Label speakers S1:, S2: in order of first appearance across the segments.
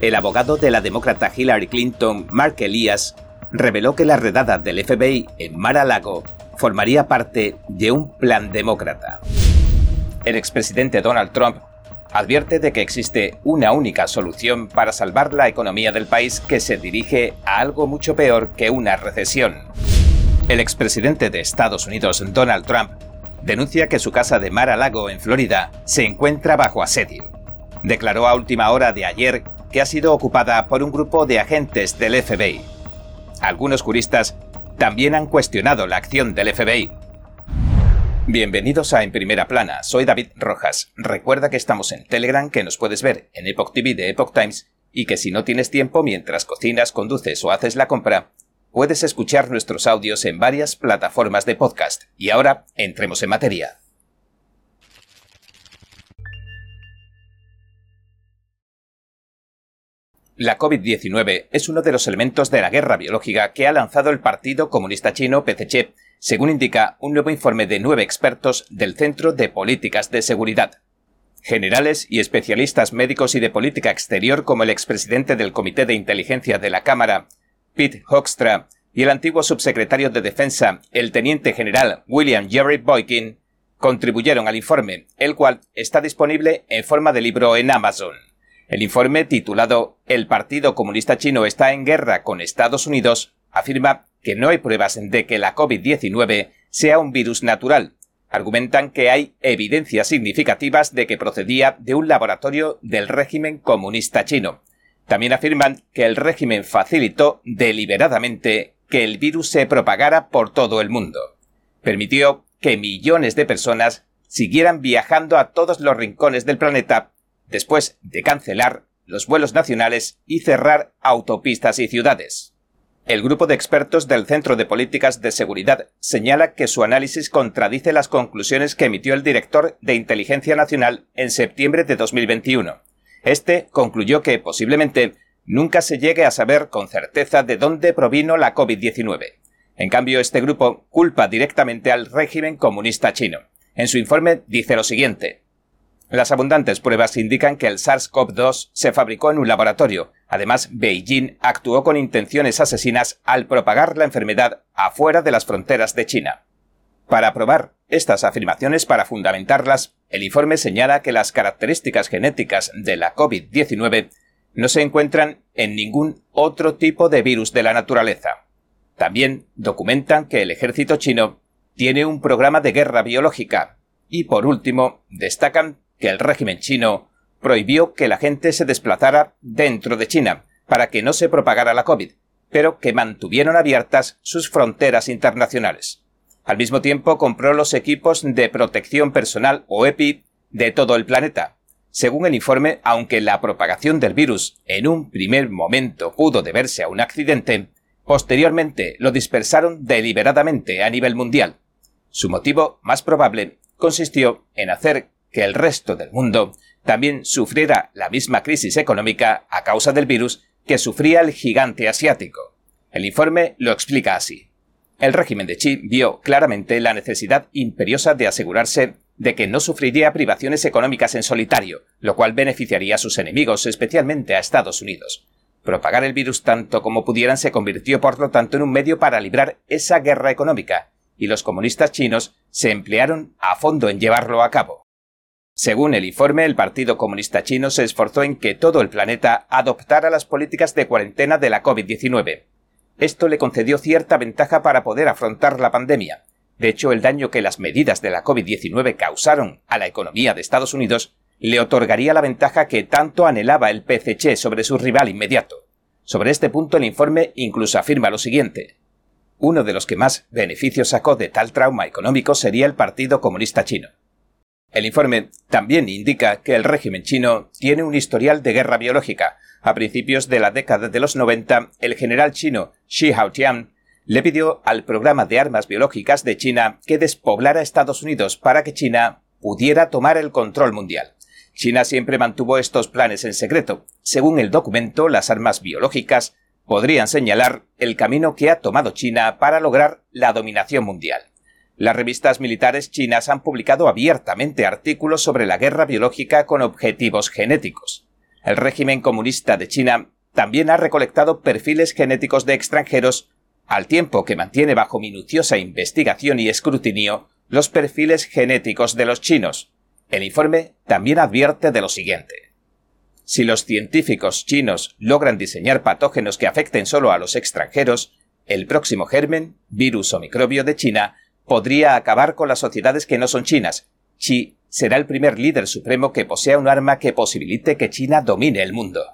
S1: El abogado de la demócrata Hillary Clinton, Mark Elias, reveló que la redada del FBI en Mar-a-Lago formaría parte de un plan demócrata. El expresidente Donald Trump advierte de que existe una única solución para salvar la economía del país que se dirige a algo mucho peor que una recesión. El expresidente de Estados Unidos, Donald Trump, denuncia que su casa de Mar-a-Lago, en Florida, se encuentra bajo asedio. Declaró a última hora de ayer que ha sido ocupada por un grupo de agentes del FBI. Algunos juristas también han cuestionado la acción del FBI. Bienvenidos a En Primera Plana, soy David Rojas. Recuerda que estamos en Telegram, que nos puedes ver en Epoch TV de Epoch Times y que si no tienes tiempo mientras cocinas, conduces o haces la compra, puedes escuchar nuestros audios en varias plataformas de podcast. Y ahora, entremos en materia. La COVID-19 es uno de los elementos de la guerra biológica que ha lanzado el Partido Comunista Chino PCC, según indica un nuevo informe de nueve expertos del Centro de Políticas de Seguridad. Generales y especialistas médicos y de política exterior como el expresidente del Comité de Inteligencia de la Cámara, Pete Hoekstra, y el antiguo subsecretario de Defensa, el teniente general William Jerry Boykin, contribuyeron al informe, el cual está disponible en forma de libro en Amazon. El informe titulado El Partido Comunista Chino está en guerra con Estados Unidos afirma que no hay pruebas de que la COVID-19 sea un virus natural. Argumentan que hay evidencias significativas de que procedía de un laboratorio del régimen comunista chino. También afirman que el régimen facilitó deliberadamente que el virus se propagara por todo el mundo. Permitió que millones de personas siguieran viajando a todos los rincones del planeta después de cancelar los vuelos nacionales y cerrar autopistas y ciudades. El grupo de expertos del Centro de Políticas de Seguridad señala que su análisis contradice las conclusiones que emitió el director de Inteligencia Nacional en septiembre de 2021. Este concluyó que posiblemente nunca se llegue a saber con certeza de dónde provino la COVID-19. En cambio, este grupo culpa directamente al régimen comunista chino. En su informe dice lo siguiente. Las abundantes pruebas indican que el SARS-CoV-2 se fabricó en un laboratorio. Además, Beijing actuó con intenciones asesinas al propagar la enfermedad afuera de las fronteras de China. Para probar estas afirmaciones, para fundamentarlas, el informe señala que las características genéticas de la COVID-19 no se encuentran en ningún otro tipo de virus de la naturaleza. También documentan que el ejército chino tiene un programa de guerra biológica. Y por último, destacan que el régimen chino prohibió que la gente se desplazara dentro de China para que no se propagara la COVID, pero que mantuvieron abiertas sus fronteras internacionales. Al mismo tiempo compró los equipos de protección personal o EPI de todo el planeta. Según el informe, aunque la propagación del virus en un primer momento pudo deberse a un accidente, posteriormente lo dispersaron deliberadamente a nivel mundial. Su motivo más probable consistió en hacer que el resto del mundo también sufriera la misma crisis económica a causa del virus que sufría el gigante asiático. El informe lo explica así. El régimen de Xi vio claramente la necesidad imperiosa de asegurarse de que no sufriría privaciones económicas en solitario, lo cual beneficiaría a sus enemigos, especialmente a Estados Unidos. Propagar el virus tanto como pudieran se convirtió, por lo tanto, en un medio para librar esa guerra económica, y los comunistas chinos se emplearon a fondo en llevarlo a cabo. Según el informe, el Partido Comunista Chino se esforzó en que todo el planeta adoptara las políticas de cuarentena de la COVID-19. Esto le concedió cierta ventaja para poder afrontar la pandemia. De hecho, el daño que las medidas de la COVID-19 causaron a la economía de Estados Unidos le otorgaría la ventaja que tanto anhelaba el PCC sobre su rival inmediato. Sobre este punto el informe incluso afirma lo siguiente. Uno de los que más beneficios sacó de tal trauma económico sería el Partido Comunista Chino. El informe también indica que el régimen chino tiene un historial de guerra biológica. A principios de la década de los 90, el general chino Xi Haotian le pidió al programa de armas biológicas de China que despoblara Estados Unidos para que China pudiera tomar el control mundial. China siempre mantuvo estos planes en secreto. Según el documento, las armas biológicas podrían señalar el camino que ha tomado China para lograr la dominación mundial. Las revistas militares chinas han publicado abiertamente artículos sobre la guerra biológica con objetivos genéticos. El régimen comunista de China también ha recolectado perfiles genéticos de extranjeros, al tiempo que mantiene bajo minuciosa investigación y escrutinio los perfiles genéticos de los chinos. El informe también advierte de lo siguiente. Si los científicos chinos logran diseñar patógenos que afecten solo a los extranjeros, el próximo germen, virus o microbio de China podría acabar con las sociedades que no son chinas. Xi será el primer líder supremo que posea un arma que posibilite que China domine el mundo.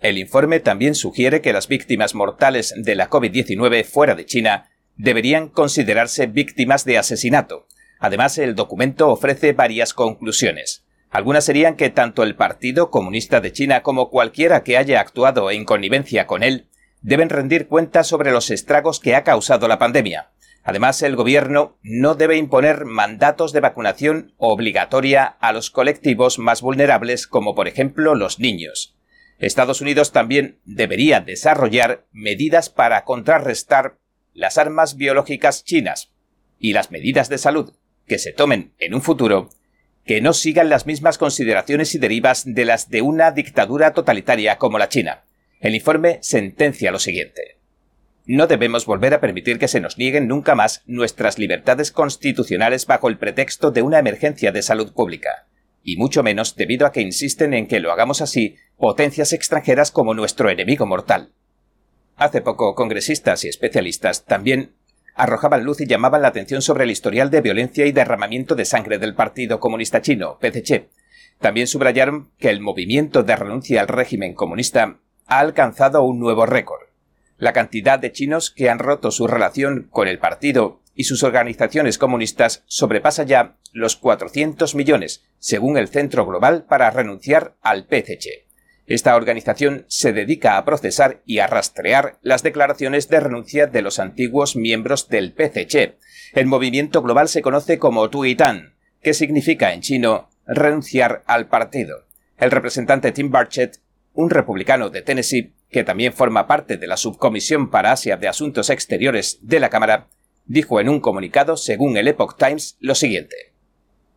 S1: El informe también sugiere que las víctimas mortales de la COVID-19 fuera de China deberían considerarse víctimas de asesinato. Además, el documento ofrece varias conclusiones. Algunas serían que tanto el Partido Comunista de China como cualquiera que haya actuado en connivencia con él deben rendir cuentas sobre los estragos que ha causado la pandemia. Además, el gobierno no debe imponer mandatos de vacunación obligatoria a los colectivos más vulnerables como por ejemplo los niños. Estados Unidos también debería desarrollar medidas para contrarrestar las armas biológicas chinas y las medidas de salud que se tomen en un futuro que no sigan las mismas consideraciones y derivas de las de una dictadura totalitaria como la China. El informe sentencia lo siguiente. No debemos volver a permitir que se nos nieguen nunca más nuestras libertades constitucionales bajo el pretexto de una emergencia de salud pública, y mucho menos debido a que insisten en que lo hagamos así potencias extranjeras como nuestro enemigo mortal. Hace poco, congresistas y especialistas también arrojaban luz y llamaban la atención sobre el historial de violencia y derramamiento de sangre del Partido Comunista Chino, PCC. También subrayaron que el movimiento de renuncia al régimen comunista ha alcanzado un nuevo récord. La cantidad de chinos que han roto su relación con el partido y sus organizaciones comunistas sobrepasa ya los 400 millones, según el Centro Global para renunciar al PCC. Esta organización se dedica a procesar y a rastrear las declaraciones de renuncia de los antiguos miembros del PCC. El movimiento global se conoce como Tuitan, que significa en chino renunciar al partido. El representante Tim Barchett, un republicano de Tennessee, que también forma parte de la Subcomisión para Asia de Asuntos Exteriores de la Cámara, dijo en un comunicado, según el Epoch Times, lo siguiente.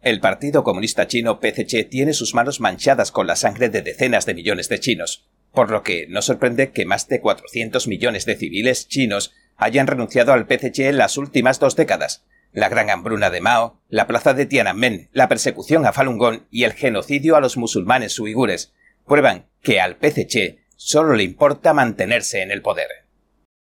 S1: El Partido Comunista Chino PCC tiene sus manos manchadas con la sangre de decenas de millones de chinos, por lo que no sorprende que más de 400 millones de civiles chinos hayan renunciado al PCC en las últimas dos décadas. La gran hambruna de Mao, la plaza de Tiananmen, la persecución a Falun Gong y el genocidio a los musulmanes uigures prueban que al PCC solo le importa mantenerse en el poder.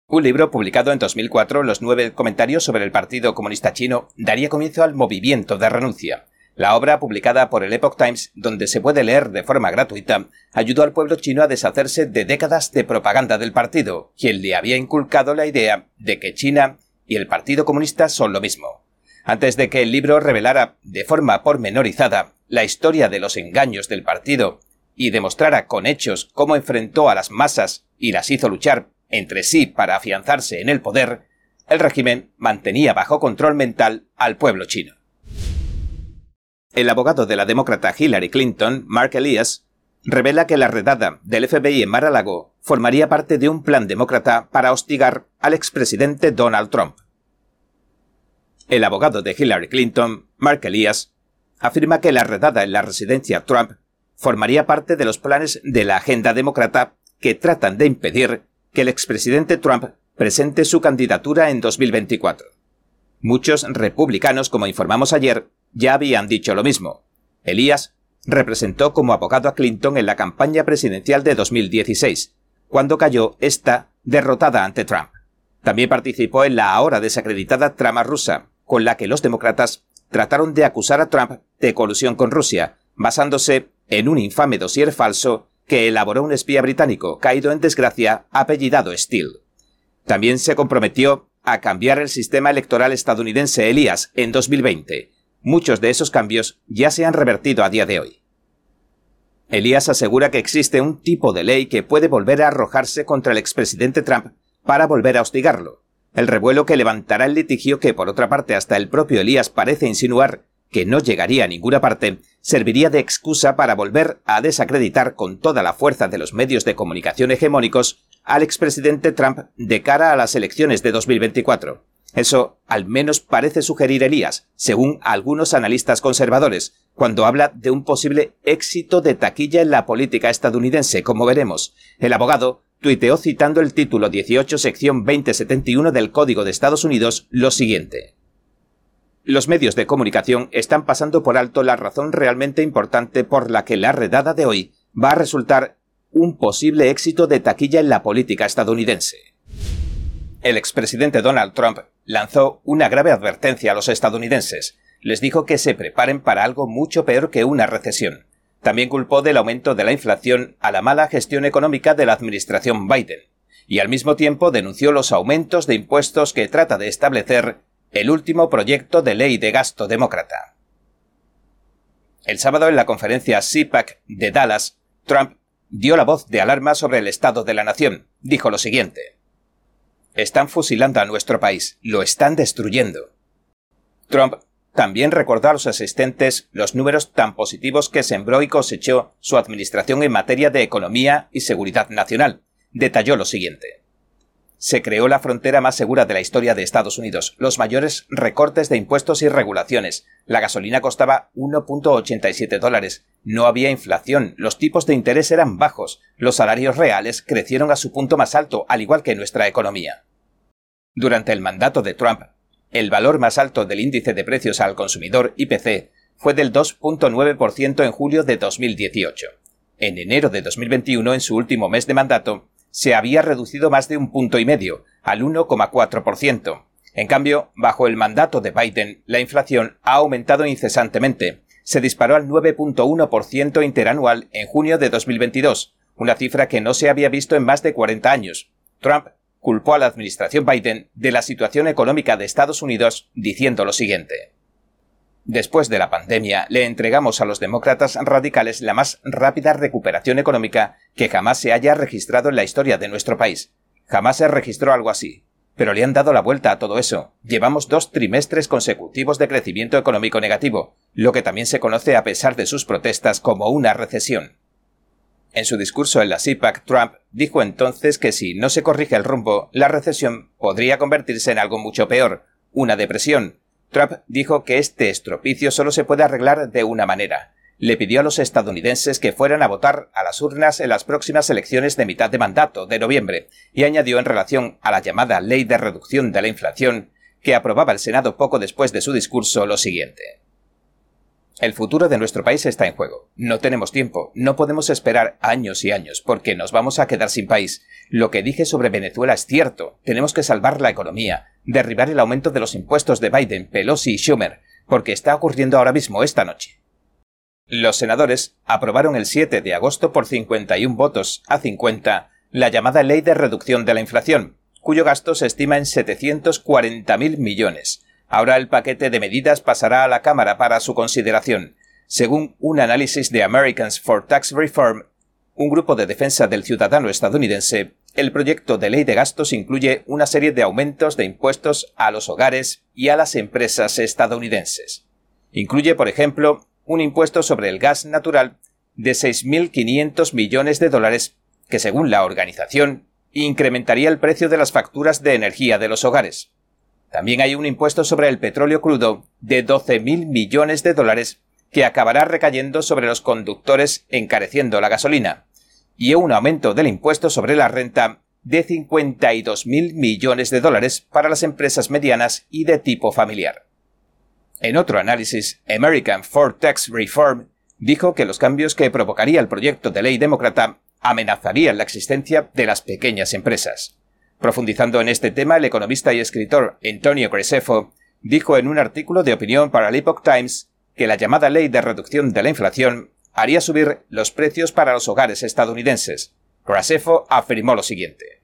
S1: Un libro publicado en 2004, Los nueve comentarios sobre el Partido Comunista Chino, daría comienzo al movimiento de renuncia. La obra, publicada por el Epoch Times, donde se puede leer de forma gratuita, ayudó al pueblo chino a deshacerse de décadas de propaganda del partido, quien le había inculcado la idea de que China y el Partido Comunista son lo mismo. Antes de que el libro revelara de forma pormenorizada la historia de los engaños del partido y demostrara con hechos cómo enfrentó a las masas y las hizo luchar entre sí para afianzarse en el poder, el régimen mantenía bajo control mental al pueblo chino. El abogado de la demócrata Hillary Clinton, Mark Elias, revela que la redada del FBI en Mar-a-Lago formaría parte de un plan demócrata para hostigar al expresidente Donald Trump. El abogado de Hillary Clinton, Mark Elias, afirma que la redada en la residencia Trump formaría parte de los planes de la agenda demócrata que tratan de impedir que el expresidente Trump presente su candidatura en 2024. Muchos republicanos, como informamos ayer, ya habían dicho lo mismo. Elías representó como abogado a Clinton en la campaña presidencial de 2016, cuando cayó esta derrotada ante Trump. También participó en la ahora desacreditada trama rusa, con la que los demócratas trataron de acusar a Trump de colusión con Rusia, basándose en un infame dossier falso que elaboró un espía británico caído en desgracia apellidado Steele. También se comprometió a cambiar el sistema electoral estadounidense Elías en 2020. Muchos de esos cambios ya se han revertido a día de hoy. Elías asegura que existe un tipo de ley que puede volver a arrojarse contra el expresidente Trump para volver a hostigarlo. El revuelo que levantará el litigio que, por otra parte, hasta el propio Elías parece insinuar que no llegaría a ninguna parte, serviría de excusa para volver a desacreditar con toda la fuerza de los medios de comunicación hegemónicos al expresidente Trump de cara a las elecciones de 2024. Eso al menos parece sugerir Elías, según algunos analistas conservadores, cuando habla de un posible éxito de taquilla en la política estadounidense, como veremos. El abogado tuiteó citando el título 18 sección 2071 del Código de Estados Unidos lo siguiente. Los medios de comunicación están pasando por alto la razón realmente importante por la que la redada de hoy va a resultar un posible éxito de taquilla en la política estadounidense. El expresidente Donald Trump lanzó una grave advertencia a los estadounidenses. Les dijo que se preparen para algo mucho peor que una recesión. También culpó del aumento de la inflación a la mala gestión económica de la administración Biden, y al mismo tiempo denunció los aumentos de impuestos que trata de establecer el último proyecto de ley de gasto demócrata. El sábado en la conferencia CPAC de Dallas, Trump dio la voz de alarma sobre el estado de la nación. Dijo lo siguiente. Están fusilando a nuestro país, lo están destruyendo. Trump también recordó a los asistentes los números tan positivos que sembró y cosechó su administración en materia de economía y seguridad nacional. Detalló lo siguiente. Se creó la frontera más segura de la historia de Estados Unidos, los mayores recortes de impuestos y regulaciones. La gasolina costaba 1.87 dólares. No había inflación, los tipos de interés eran bajos, los salarios reales crecieron a su punto más alto, al igual que nuestra economía. Durante el mandato de Trump, el valor más alto del índice de precios al consumidor IPC fue del 2.9% en julio de 2018. En enero de 2021, en su último mes de mandato, se había reducido más de un punto y medio, al 1,4%. En cambio, bajo el mandato de Biden, la inflación ha aumentado incesantemente. Se disparó al 9.1% interanual en junio de 2022, una cifra que no se había visto en más de 40 años. Trump culpó a la administración Biden de la situación económica de Estados Unidos diciendo lo siguiente. Después de la pandemia, le entregamos a los demócratas radicales la más rápida recuperación económica que jamás se haya registrado en la historia de nuestro país. Jamás se registró algo así. Pero le han dado la vuelta a todo eso. Llevamos dos trimestres consecutivos de crecimiento económico negativo, lo que también se conoce a pesar de sus protestas como una recesión. En su discurso en la CIPAC, Trump dijo entonces que si no se corrige el rumbo, la recesión podría convertirse en algo mucho peor, una depresión. Trump dijo que este estropicio solo se puede arreglar de una manera. Le pidió a los estadounidenses que fueran a votar a las urnas en las próximas elecciones de mitad de mandato de noviembre, y añadió en relación a la llamada Ley de Reducción de la Inflación, que aprobaba el Senado poco después de su discurso, lo siguiente. El futuro de nuestro país está en juego. No tenemos tiempo, no podemos esperar años y años, porque nos vamos a quedar sin país. Lo que dije sobre Venezuela es cierto. Tenemos que salvar la economía, derribar el aumento de los impuestos de Biden, Pelosi y Schumer, porque está ocurriendo ahora mismo esta noche. Los senadores aprobaron el 7 de agosto por 51 votos a 50 la llamada Ley de Reducción de la Inflación, cuyo gasto se estima en 740.000 millones, Ahora el paquete de medidas pasará a la Cámara para su consideración. Según un análisis de Americans for Tax Reform, un grupo de defensa del ciudadano estadounidense, el proyecto de ley de gastos incluye una serie de aumentos de impuestos a los hogares y a las empresas estadounidenses. Incluye, por ejemplo, un impuesto sobre el gas natural de 6.500 millones de dólares que, según la organización, incrementaría el precio de las facturas de energía de los hogares. También hay un impuesto sobre el petróleo crudo de 12.000 millones de dólares que acabará recayendo sobre los conductores encareciendo la gasolina, y un aumento del impuesto sobre la renta de 52.000 millones de dólares para las empresas medianas y de tipo familiar. En otro análisis, American for Tax Reform dijo que los cambios que provocaría el proyecto de ley demócrata amenazarían la existencia de las pequeñas empresas. Profundizando en este tema, el economista y escritor Antonio Cresefo dijo en un artículo de opinión para el Epoch Times que la llamada ley de reducción de la inflación haría subir los precios para los hogares estadounidenses. Cresefo afirmó lo siguiente.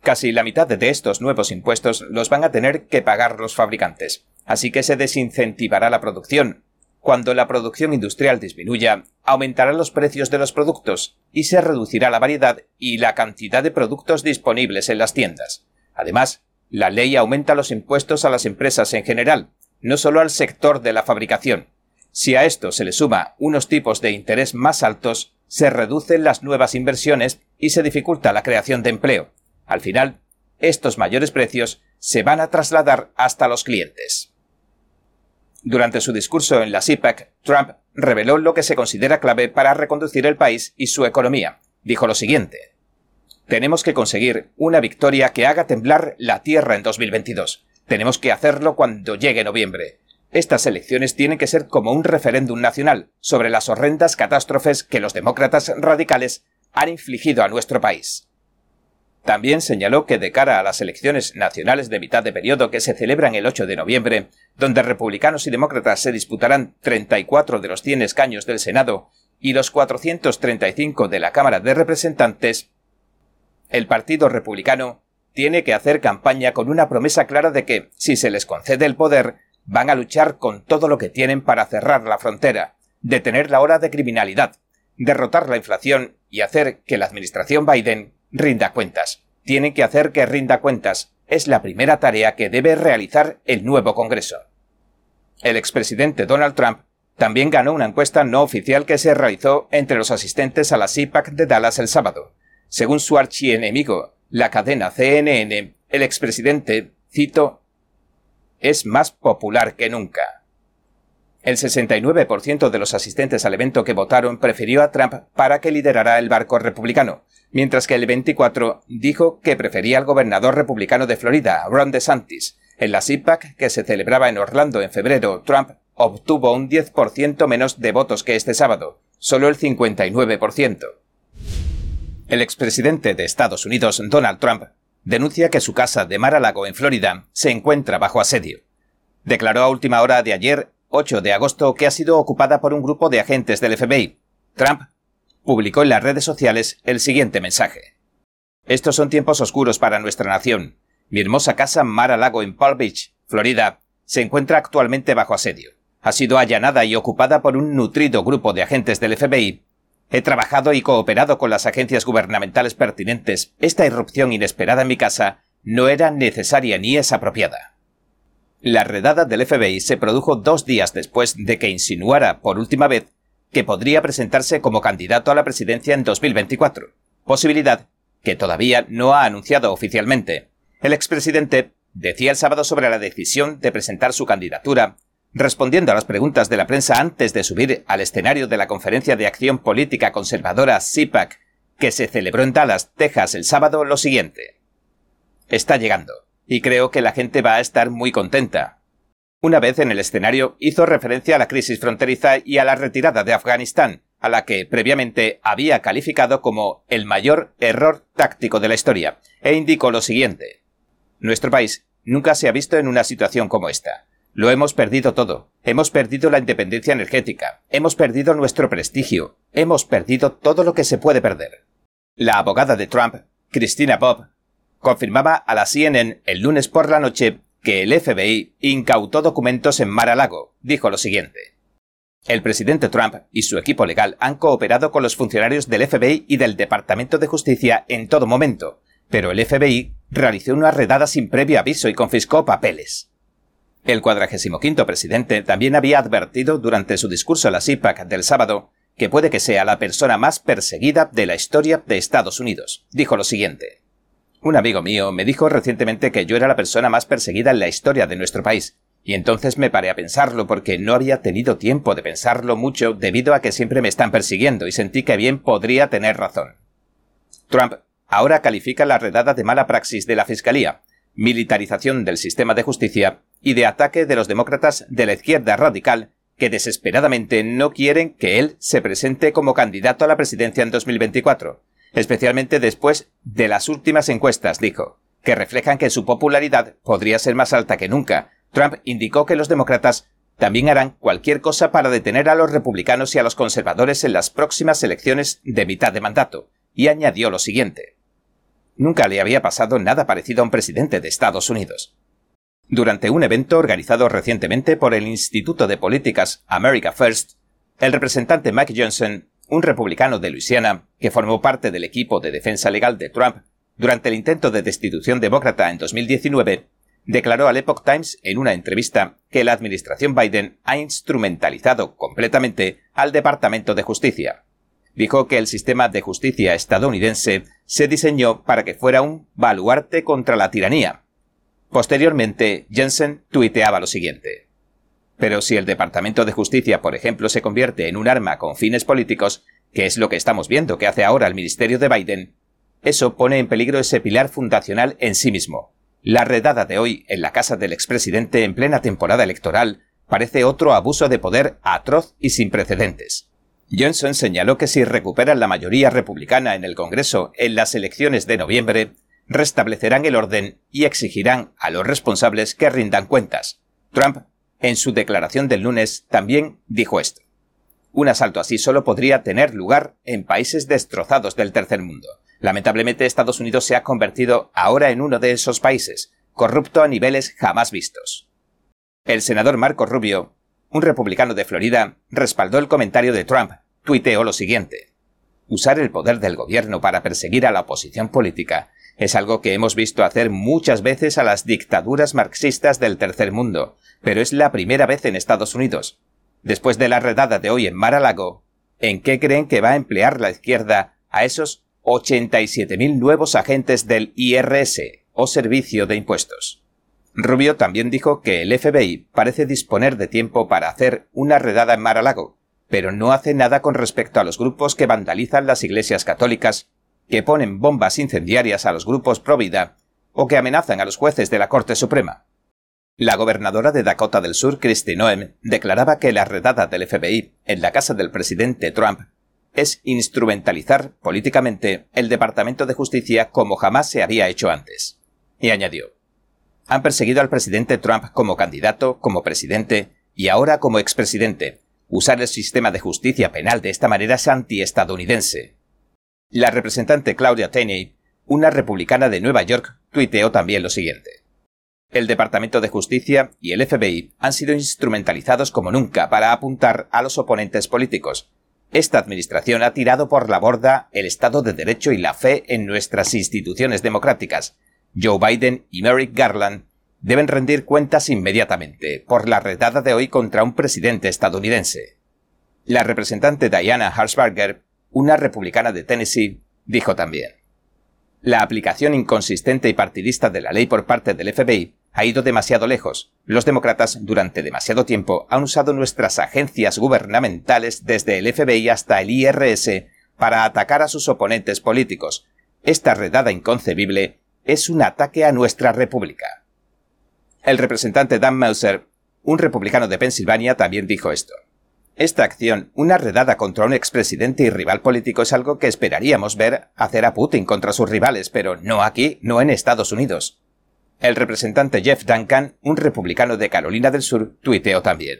S1: Casi la mitad de estos nuevos impuestos los van a tener que pagar los fabricantes, así que se desincentivará la producción, cuando la producción industrial disminuya, aumentarán los precios de los productos y se reducirá la variedad y la cantidad de productos disponibles en las tiendas. Además, la ley aumenta los impuestos a las empresas en general, no solo al sector de la fabricación. Si a esto se le suma unos tipos de interés más altos, se reducen las nuevas inversiones y se dificulta la creación de empleo. Al final, estos mayores precios se van a trasladar hasta los clientes. Durante su discurso en la CIPAC, Trump reveló lo que se considera clave para reconducir el país y su economía. Dijo lo siguiente. Tenemos que conseguir una victoria que haga temblar la tierra en 2022. Tenemos que hacerlo cuando llegue noviembre. Estas elecciones tienen que ser como un referéndum nacional sobre las horrendas catástrofes que los demócratas radicales han infligido a nuestro país. También señaló que de cara a las elecciones nacionales de mitad de periodo que se celebran el 8 de noviembre, donde republicanos y demócratas se disputarán 34 de los 100 escaños del Senado y los 435 de la Cámara de Representantes, el Partido Republicano tiene que hacer campaña con una promesa clara de que, si se les concede el poder, van a luchar con todo lo que tienen para cerrar la frontera, detener la hora de criminalidad, derrotar la inflación y hacer que la administración Biden rinda cuentas. Tienen que hacer que rinda cuentas. Es la primera tarea que debe realizar el nuevo Congreso. El expresidente Donald Trump también ganó una encuesta no oficial que se realizó entre los asistentes a la CIPAC de Dallas el sábado. Según su archienemigo, la cadena CNN, el expresidente, cito, es más popular que nunca. El 69% de los asistentes al evento que votaron prefirió a Trump para que liderara el barco republicano, mientras que el 24% dijo que prefería al gobernador republicano de Florida, Ron DeSantis. En la CIPAC, que se celebraba en Orlando en febrero, Trump obtuvo un 10% menos de votos que este sábado, solo el 59%. El expresidente de Estados Unidos, Donald Trump, denuncia que su casa de Mar-a-Lago en Florida se encuentra bajo asedio. Declaró a última hora de ayer 8 de agosto que ha sido ocupada por un grupo de agentes del FBI. Trump publicó en las redes sociales el siguiente mensaje. Estos son tiempos oscuros para nuestra nación. Mi hermosa casa Mar-a-Lago en Palm Beach, Florida, se encuentra actualmente bajo asedio. Ha sido allanada y ocupada por un nutrido grupo de agentes del FBI. He trabajado y cooperado con las agencias gubernamentales pertinentes. Esta irrupción inesperada en mi casa no era necesaria ni es apropiada. La redada del FBI se produjo dos días después de que insinuara por última vez que podría presentarse como candidato a la presidencia en 2024, posibilidad que todavía no ha anunciado oficialmente. El expresidente decía el sábado sobre la decisión de presentar su candidatura, respondiendo a las preguntas de la prensa antes de subir al escenario de la Conferencia de Acción Política Conservadora CIPAC, que se celebró en Dallas, Texas, el sábado, lo siguiente. Está llegando y creo que la gente va a estar muy contenta. Una vez en el escenario hizo referencia a la crisis fronteriza y a la retirada de Afganistán, a la que previamente había calificado como el mayor error táctico de la historia, e indicó lo siguiente. Nuestro país nunca se ha visto en una situación como esta. Lo hemos perdido todo. Hemos perdido la independencia energética. Hemos perdido nuestro prestigio. Hemos perdido todo lo que se puede perder. La abogada de Trump, Christina Bob, confirmaba a la CNN el lunes por la noche que el FBI incautó documentos en Mar-a-Lago. Dijo lo siguiente. El presidente Trump y su equipo legal han cooperado con los funcionarios del FBI y del Departamento de Justicia en todo momento, pero el FBI realizó una redada sin previo aviso y confiscó papeles. El 45 presidente también había advertido durante su discurso a la CIPAC del sábado que puede que sea la persona más perseguida de la historia de Estados Unidos. Dijo lo siguiente. Un amigo mío me dijo recientemente que yo era la persona más perseguida en la historia de nuestro país, y entonces me paré a pensarlo porque no había tenido tiempo de pensarlo mucho debido a que siempre me están persiguiendo y sentí que bien podría tener razón. Trump ahora califica la redada de mala praxis de la Fiscalía, militarización del sistema de justicia y de ataque de los demócratas de la izquierda radical que desesperadamente no quieren que él se presente como candidato a la presidencia en 2024, especialmente después de las últimas encuestas, dijo, que reflejan que su popularidad podría ser más alta que nunca. Trump indicó que los demócratas también harán cualquier cosa para detener a los republicanos y a los conservadores en las próximas elecciones de mitad de mandato, y añadió lo siguiente. Nunca le había pasado nada parecido a un presidente de Estados Unidos. Durante un evento organizado recientemente por el Instituto de Políticas America First, el representante Mike Johnson un republicano de Luisiana, que formó parte del equipo de defensa legal de Trump durante el intento de destitución demócrata en 2019, declaró al Epoch Times en una entrevista que la administración Biden ha instrumentalizado completamente al Departamento de Justicia. Dijo que el sistema de justicia estadounidense se diseñó para que fuera un baluarte contra la tiranía. Posteriormente, Jensen tuiteaba lo siguiente. Pero si el Departamento de Justicia, por ejemplo, se convierte en un arma con fines políticos, que es lo que estamos viendo que hace ahora el Ministerio de Biden, eso pone en peligro ese pilar fundacional en sí mismo. La redada de hoy en la casa del expresidente en plena temporada electoral parece otro abuso de poder atroz y sin precedentes. Johnson señaló que si recuperan la mayoría republicana en el Congreso en las elecciones de noviembre, restablecerán el orden y exigirán a los responsables que rindan cuentas. Trump, en su declaración del lunes, también dijo esto. Un asalto así solo podría tener lugar en países destrozados del tercer mundo. Lamentablemente Estados Unidos se ha convertido ahora en uno de esos países, corrupto a niveles jamás vistos. El senador Marco Rubio, un republicano de Florida, respaldó el comentario de Trump, tuiteó lo siguiente. Usar el poder del gobierno para perseguir a la oposición política es algo que hemos visto hacer muchas veces a las dictaduras marxistas del tercer mundo, pero es la primera vez en Estados Unidos. Después de la redada de hoy en Mar-a-Lago, ¿en qué creen que va a emplear la izquierda a esos 87.000 nuevos agentes del IRS o Servicio de Impuestos? Rubio también dijo que el FBI parece disponer de tiempo para hacer una redada en Mar-a-Lago, pero no hace nada con respecto a los grupos que vandalizan las iglesias católicas que ponen bombas incendiarias a los grupos pro vida o que amenazan a los jueces de la Corte Suprema. La gobernadora de Dakota del Sur, Kristi Noem, declaraba que la redada del FBI en la casa del presidente Trump es instrumentalizar políticamente el Departamento de Justicia como jamás se había hecho antes. Y añadió, han perseguido al presidente Trump como candidato, como presidente y ahora como expresidente. Usar el sistema de justicia penal de esta manera es antiestadounidense. La representante Claudia Tenney, una republicana de Nueva York, tuiteó también lo siguiente. El Departamento de Justicia y el FBI han sido instrumentalizados como nunca para apuntar a los oponentes políticos. Esta administración ha tirado por la borda el Estado de Derecho y la fe en nuestras instituciones democráticas. Joe Biden y Merrick Garland deben rendir cuentas inmediatamente por la redada de hoy contra un presidente estadounidense. La representante Diana Harshbarger una republicana de Tennessee, dijo también. La aplicación inconsistente y partidista de la ley por parte del FBI ha ido demasiado lejos. Los demócratas durante demasiado tiempo han usado nuestras agencias gubernamentales desde el FBI hasta el IRS para atacar a sus oponentes políticos. Esta redada inconcebible es un ataque a nuestra república. El representante Dan Mauser, un republicano de Pensilvania, también dijo esto. Esta acción, una redada contra un expresidente y rival político, es algo que esperaríamos ver hacer a Putin contra sus rivales, pero no aquí, no en Estados Unidos. El representante Jeff Duncan, un republicano de Carolina del Sur, tuiteó también.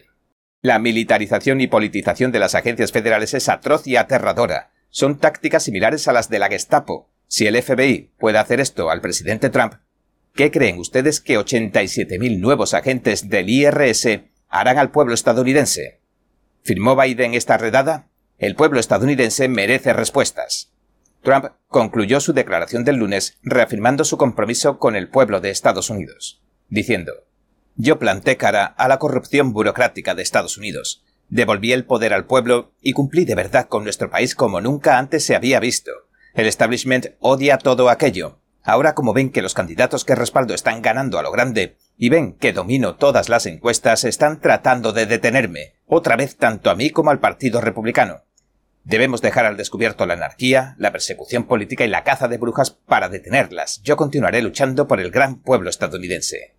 S1: La militarización y politización de las agencias federales es atroz y aterradora. Son tácticas similares a las de la Gestapo. Si el FBI puede hacer esto al presidente Trump, ¿qué creen ustedes que 87.000 nuevos agentes del IRS harán al pueblo estadounidense? ¿Firmó Biden esta redada? El pueblo estadounidense merece respuestas. Trump concluyó su declaración del lunes reafirmando su compromiso con el pueblo de Estados Unidos, diciendo Yo planté cara a la corrupción burocrática de Estados Unidos, devolví el poder al pueblo y cumplí de verdad con nuestro país como nunca antes se había visto. El establishment odia todo aquello. Ahora como ven que los candidatos que respaldo están ganando a lo grande, y ven que domino todas las encuestas, están tratando de detenerme, otra vez tanto a mí como al Partido Republicano. Debemos dejar al descubierto la anarquía, la persecución política y la caza de brujas para detenerlas. Yo continuaré luchando por el gran pueblo estadounidense.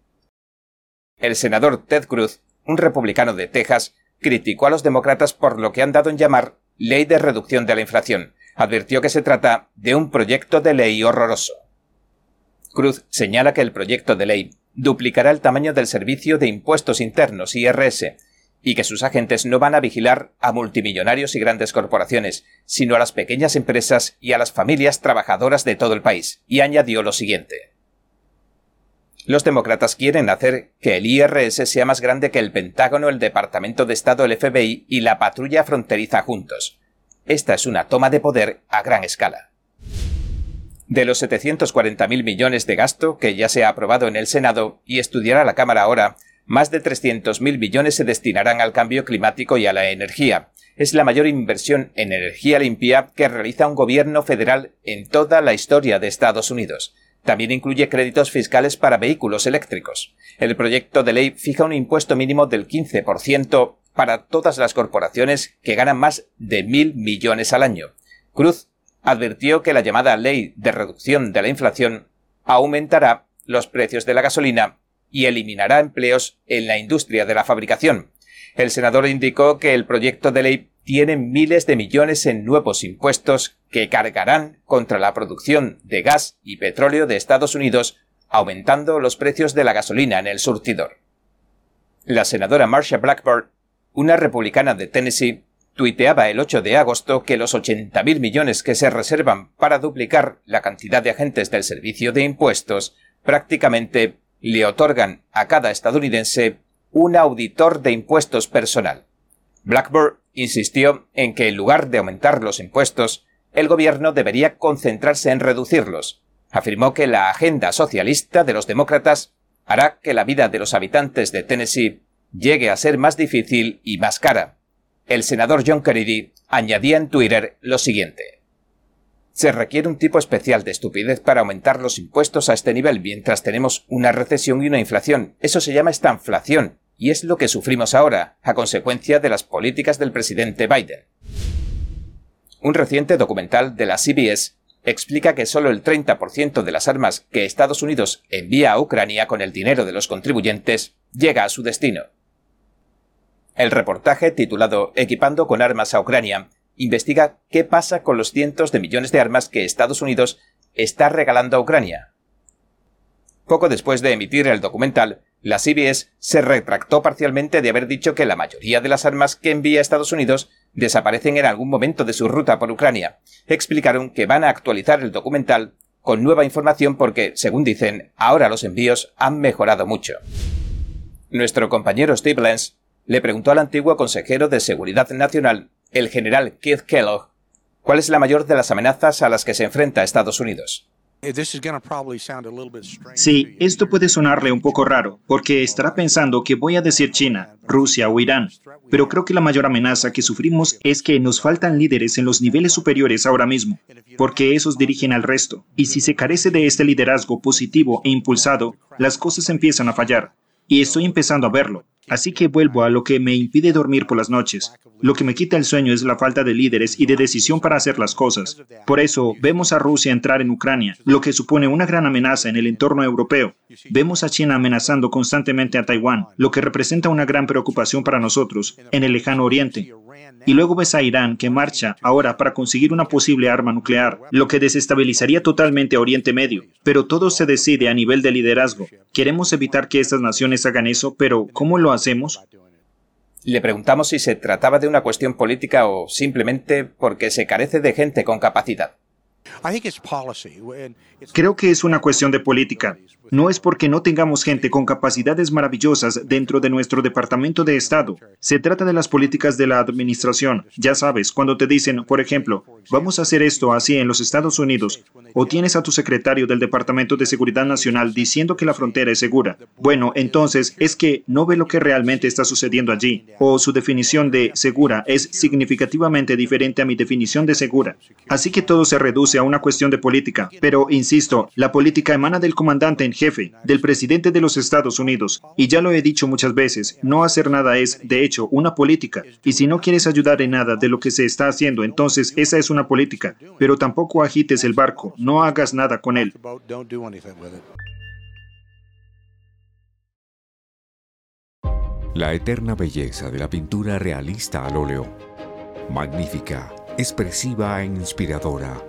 S1: El senador Ted Cruz, un republicano de Texas, criticó a los demócratas por lo que han dado en llamar ley de reducción de la inflación. Advirtió que se trata de un proyecto de ley horroroso. Cruz señala que el proyecto de ley duplicará el tamaño del servicio de impuestos internos IRS y que sus agentes no van a vigilar a multimillonarios y grandes corporaciones, sino a las pequeñas empresas y a las familias trabajadoras de todo el país, y añadió lo siguiente. Los demócratas quieren hacer que el IRS sea más grande que el Pentágono, el Departamento de Estado, el FBI y la patrulla fronteriza juntos. Esta es una toma de poder a gran escala. De los 740.000 millones de gasto que ya se ha aprobado en el Senado y estudiará la Cámara ahora, más de 300.000 millones se destinarán al cambio climático y a la energía. es la mayor inversión en energía limpia que realiza un gobierno federal en toda la historia de Estados Unidos. También incluye créditos fiscales para vehículos eléctricos. El proyecto de ley fija un impuesto mínimo del 15% para todas las corporaciones que ganan más de mil millones al año. Cruz advirtió que la llamada ley de reducción de la inflación aumentará los precios de la gasolina y eliminará empleos en la industria de la fabricación. El senador indicó que el proyecto de ley tiene miles de millones en nuevos impuestos que cargarán contra la producción de gas y petróleo de Estados Unidos, aumentando los precios de la gasolina en el surtidor. La senadora Marcia Blackburn, una republicana de Tennessee, tuiteaba el 8 de agosto que los 80.000 millones que se reservan para duplicar la cantidad de agentes del servicio de impuestos prácticamente le otorgan a cada estadounidense un auditor de impuestos personal. Blackburn insistió en que en lugar de aumentar los impuestos, el gobierno debería concentrarse en reducirlos. Afirmó que la agenda socialista de los demócratas hará que la vida de los habitantes de Tennessee llegue a ser más difícil y más cara. El senador John Kennedy añadía en Twitter lo siguiente se requiere un tipo especial de estupidez para aumentar los impuestos a este nivel mientras tenemos una recesión y una inflación. Eso se llama estanflación, y es lo que sufrimos ahora, a consecuencia de las políticas del presidente Biden. Un reciente documental de la CBS explica que solo el 30% de las armas que Estados Unidos envía a Ucrania con el dinero de los contribuyentes llega a su destino. El reportaje titulado Equipando con armas a Ucrania investiga qué pasa con los cientos de millones de armas que Estados Unidos está regalando a Ucrania. Poco después de emitir el documental, la CBS se retractó parcialmente de haber dicho que la mayoría de las armas que envía Estados Unidos desaparecen en algún momento de su ruta por Ucrania. Explicaron que van a actualizar el documental con nueva información porque, según dicen, ahora los envíos han mejorado mucho. Nuestro compañero Steve Lenz le preguntó al antiguo consejero de Seguridad Nacional el general Keith Kellogg, ¿cuál es la mayor de las amenazas a las que se enfrenta Estados Unidos?
S2: Sí, esto puede sonarle un poco raro, porque estará pensando que voy a decir China, Rusia o Irán, pero creo que la mayor amenaza que sufrimos es que nos faltan líderes en los niveles superiores ahora mismo, porque esos dirigen al resto, y si se carece de este liderazgo positivo e impulsado, las cosas empiezan a fallar. Y estoy empezando a verlo. Así que vuelvo a lo que me impide dormir por las noches. Lo que me quita el sueño es la falta de líderes y de decisión para hacer las cosas. Por eso, vemos a Rusia entrar en Ucrania, lo que supone una gran amenaza en el entorno europeo. Vemos a China amenazando constantemente a Taiwán, lo que representa una gran preocupación para nosotros en el lejano oriente. Y luego ves a Irán que marcha ahora para conseguir una posible arma nuclear, lo que desestabilizaría totalmente a Oriente Medio. Pero todo se decide a nivel de liderazgo. Queremos evitar que estas naciones hagan eso, pero ¿cómo lo hacemos?
S1: Le preguntamos si se trataba de una cuestión política o simplemente porque se carece de gente con capacidad.
S2: Creo que es una cuestión de política. No es porque no tengamos gente con capacidades maravillosas dentro de nuestro Departamento de Estado. Se trata de las políticas de la administración. Ya sabes, cuando te dicen, por ejemplo, vamos a hacer esto así en los Estados Unidos, o tienes a tu secretario del Departamento de Seguridad Nacional diciendo que la frontera es segura. Bueno, entonces es que no ve lo que realmente está sucediendo allí, o su definición de segura es significativamente diferente a mi definición de segura. Así que todo se reduce a una cuestión de política. Pero, insisto, la política emana del comandante en jefe, del presidente de los Estados Unidos. Y ya lo he dicho muchas veces, no hacer nada es, de hecho, una política. Y si no quieres ayudar en nada de lo que se está haciendo, entonces esa es una política. Pero tampoco agites el barco, no hagas nada con él.
S3: La eterna belleza de la pintura realista al óleo. Magnífica, expresiva e inspiradora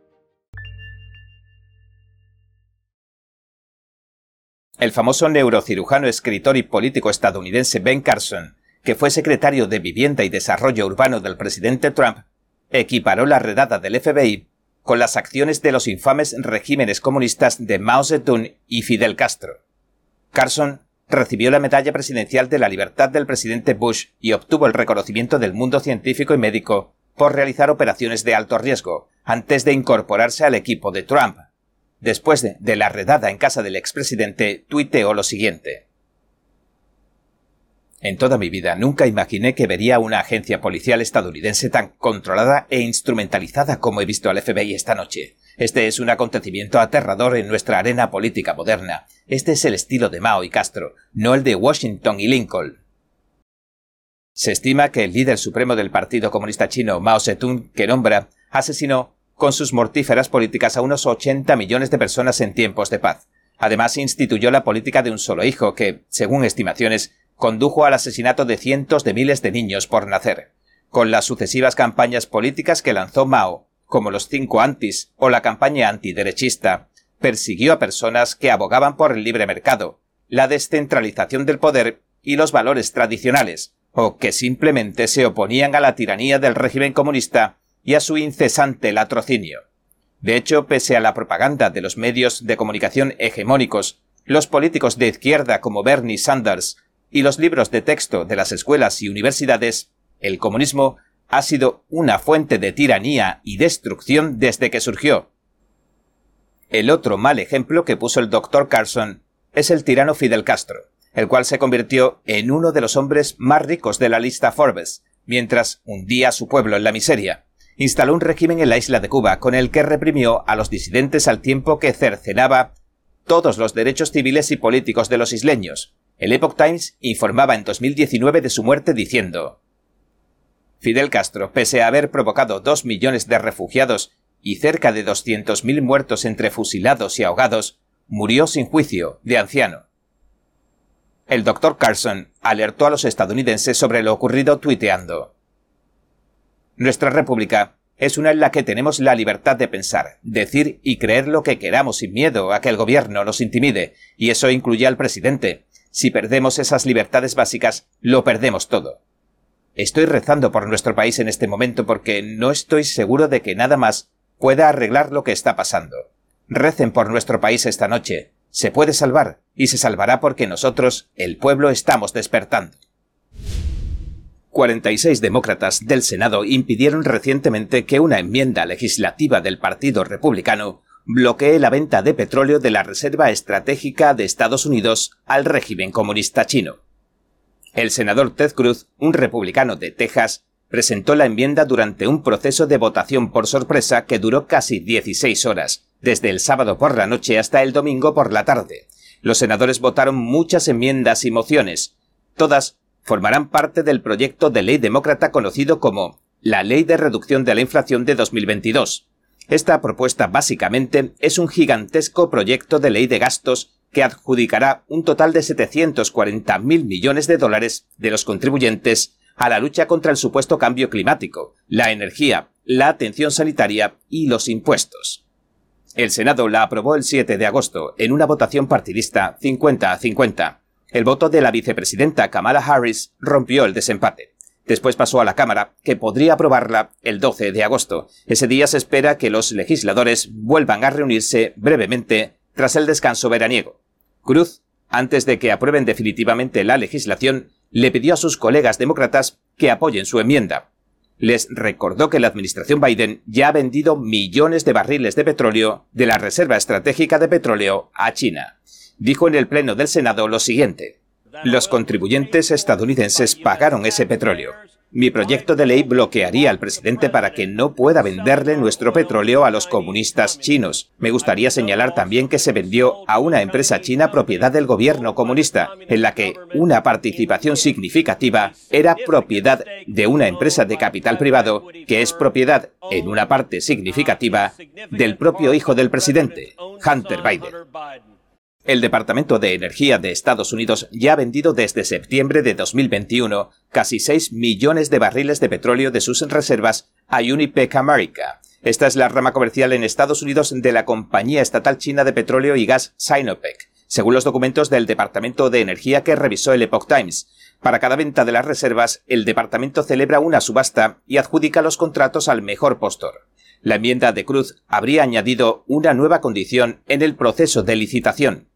S1: El famoso neurocirujano, escritor y político estadounidense Ben Carson, que fue secretario de Vivienda y Desarrollo Urbano del presidente Trump, equiparó la redada del FBI con las acciones de los infames regímenes comunistas de Mao Zedong y Fidel Castro. Carson recibió la medalla presidencial de la libertad del presidente Bush y obtuvo el reconocimiento del mundo científico y médico por realizar operaciones de alto riesgo antes de incorporarse al equipo de Trump. Después de, la redada en casa del expresidente, tuiteó lo siguiente. En toda mi vida nunca imaginé que vería una agencia policial estadounidense tan controlada e instrumentalizada como he visto al FBI esta noche. Este es un acontecimiento aterrador en nuestra arena política moderna. Este es el estilo de Mao y Castro, no el de Washington y Lincoln. Se estima que el líder supremo del Partido Comunista Chino, Mao Zedong, que nombra, asesinó con sus mortíferas políticas a unos 80 millones de personas en tiempos de paz. Además, instituyó la política de un solo hijo que, según estimaciones, condujo al asesinato de cientos de miles de niños por nacer. Con las sucesivas campañas políticas que lanzó Mao, como los cinco antis o la campaña antiderechista, persiguió a personas que abogaban por el libre mercado, la descentralización del poder y los valores tradicionales, o que simplemente se oponían a la tiranía del régimen comunista y a su incesante latrocinio. De hecho, pese a la propaganda de los medios de comunicación hegemónicos, los políticos de izquierda como Bernie Sanders y los libros de texto de las escuelas y universidades, el comunismo ha sido una fuente de tiranía y destrucción desde que surgió. El otro mal ejemplo que puso el doctor Carson es el tirano Fidel Castro, el cual se convirtió en uno de los hombres más ricos de la lista Forbes, mientras hundía a su pueblo en la miseria. Instaló un régimen en la isla de Cuba con el que reprimió a los disidentes al tiempo que cercenaba todos los derechos civiles y políticos de los isleños, el Epoch Times informaba en 2019 de su muerte diciendo Fidel Castro, pese a haber provocado dos millones de refugiados y cerca de 200.000 muertos entre fusilados y ahogados, murió sin juicio, de anciano. El doctor Carson alertó a los estadounidenses sobre lo ocurrido tuiteando. Nuestra república es una en la que tenemos la libertad de pensar, decir y creer lo que queramos sin miedo a que el gobierno nos intimide, y eso incluye al presidente, si perdemos esas libertades básicas, lo perdemos todo. Estoy rezando por nuestro país en este momento porque no estoy seguro de que nada más pueda arreglar lo que está pasando. Recen por nuestro país esta noche. Se puede salvar, y se salvará porque nosotros, el pueblo, estamos despertando. 46 demócratas del Senado impidieron recientemente que una enmienda legislativa del Partido Republicano bloquee la venta de petróleo de la Reserva Estratégica de Estados Unidos al régimen comunista chino. El senador Ted Cruz, un republicano de Texas, presentó la enmienda durante un proceso de votación por sorpresa que duró casi 16 horas, desde el sábado por la noche hasta el domingo por la tarde. Los senadores votaron muchas enmiendas y mociones. Todas formarán parte del proyecto de ley demócrata conocido como la Ley de Reducción de la Inflación de 2022, esta propuesta básicamente es un gigantesco proyecto de ley de gastos que adjudicará un total de 740.000 millones de dólares de los contribuyentes a la lucha contra el supuesto cambio climático, la energía, la atención sanitaria y los impuestos. El Senado la aprobó el 7 de agosto en una votación partidista 50 a 50. El voto de la vicepresidenta Kamala Harris rompió el desempate. Después pasó a la Cámara, que podría aprobarla el 12 de agosto. Ese día se espera que los legisladores vuelvan a reunirse brevemente tras el descanso veraniego. Cruz, antes de que aprueben definitivamente la legislación, le pidió a sus colegas demócratas que apoyen su enmienda. Les recordó que la administración Biden ya ha vendido millones de barriles de petróleo de la Reserva Estratégica de Petróleo a China. Dijo en el Pleno del Senado lo siguiente. Los contribuyentes estadounidenses pagaron ese petróleo. Mi proyecto de ley bloquearía al presidente para que no pueda venderle nuestro petróleo a los comunistas chinos. Me gustaría señalar también que se vendió a una empresa china propiedad del gobierno comunista, en la que una participación significativa era propiedad de una empresa de capital privado que es propiedad, en una parte significativa, del propio hijo del presidente, Hunter Biden. El Departamento de Energía de Estados Unidos ya ha vendido desde septiembre de 2021 casi 6 millones de barriles de petróleo de sus reservas a Unipec America. Esta es la rama comercial en Estados Unidos de la compañía estatal china de petróleo y gas Sinopec, según los documentos del Departamento de Energía que revisó el Epoch Times. Para cada venta de las reservas, el departamento celebra una subasta y adjudica los contratos al mejor postor. La enmienda de Cruz habría añadido una nueva condición en el proceso de licitación.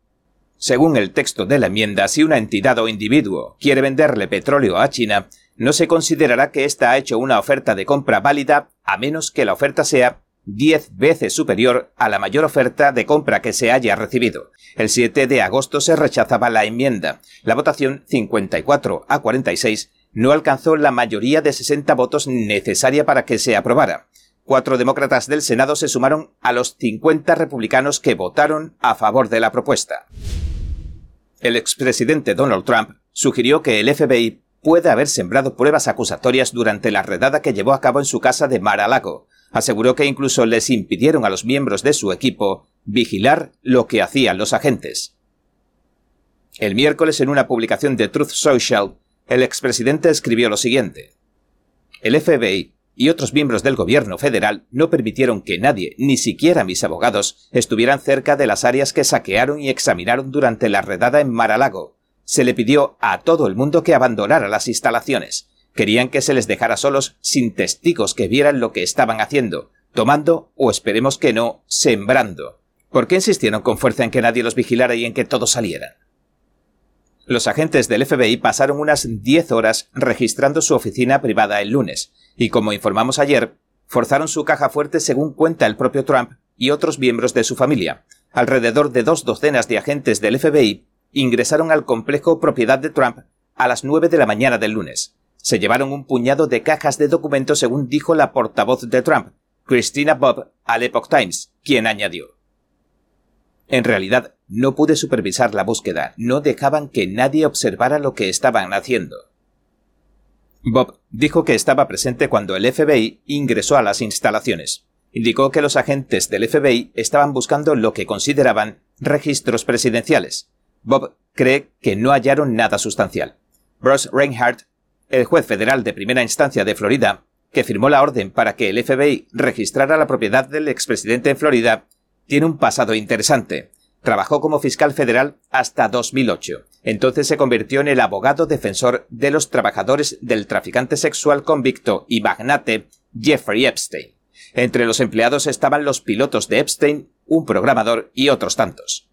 S1: Según el texto de la enmienda, si una entidad o individuo quiere venderle petróleo a China, no se considerará que ésta ha hecho una oferta de compra válida a menos que la oferta sea diez veces superior a la mayor oferta de compra que se haya recibido. El 7 de agosto se rechazaba la enmienda. La votación 54 a 46 no alcanzó la mayoría de 60 votos necesaria para que se aprobara. Cuatro demócratas del Senado se sumaron a los 50 republicanos que votaron a favor de la propuesta. El expresidente Donald Trump sugirió que el FBI puede haber sembrado pruebas acusatorias durante la redada que llevó a cabo en su casa de Mar-a-Lago. Aseguró que incluso les impidieron a los miembros de su equipo vigilar lo que hacían los agentes. El miércoles en una publicación de Truth Social, el expresidente escribió lo siguiente. El FBI y otros miembros del gobierno federal no permitieron que nadie, ni siquiera mis abogados, estuvieran cerca de las áreas que saquearon y examinaron durante la redada en Mar-a-Lago, se le pidió a todo el mundo que abandonara las instalaciones. Querían que se les dejara solos sin testigos que vieran lo que estaban haciendo, tomando o esperemos que no, sembrando. ¿Por qué insistieron con fuerza en que nadie los vigilara y en que todos salieran? Los agentes del FBI pasaron unas 10 horas registrando su oficina privada el lunes, y como informamos ayer, forzaron su caja fuerte según cuenta el propio Trump y otros miembros de su familia. Alrededor de dos docenas de agentes del FBI ingresaron al complejo propiedad de Trump a las 9 de la mañana del lunes. Se llevaron un puñado de cajas de documentos según dijo la portavoz de Trump, Christina Bob, al Epoch Times, quien añadió. En realidad, no pude supervisar la búsqueda, no dejaban que nadie observara lo que estaban haciendo. Bob dijo que estaba presente cuando el FBI ingresó a las instalaciones. Indicó que los agentes del FBI estaban buscando lo que consideraban registros presidenciales, Bob cree que no hallaron nada sustancial. Bruce Reinhardt, el juez federal de primera instancia de Florida, que firmó la orden para que el FBI registrara la propiedad del expresidente en Florida, tiene un pasado interesante. Trabajó como fiscal federal hasta 2008. Entonces se convirtió en el abogado defensor de los trabajadores del traficante sexual convicto y magnate Jeffrey Epstein. Entre los empleados estaban los pilotos de Epstein, un programador y otros tantos.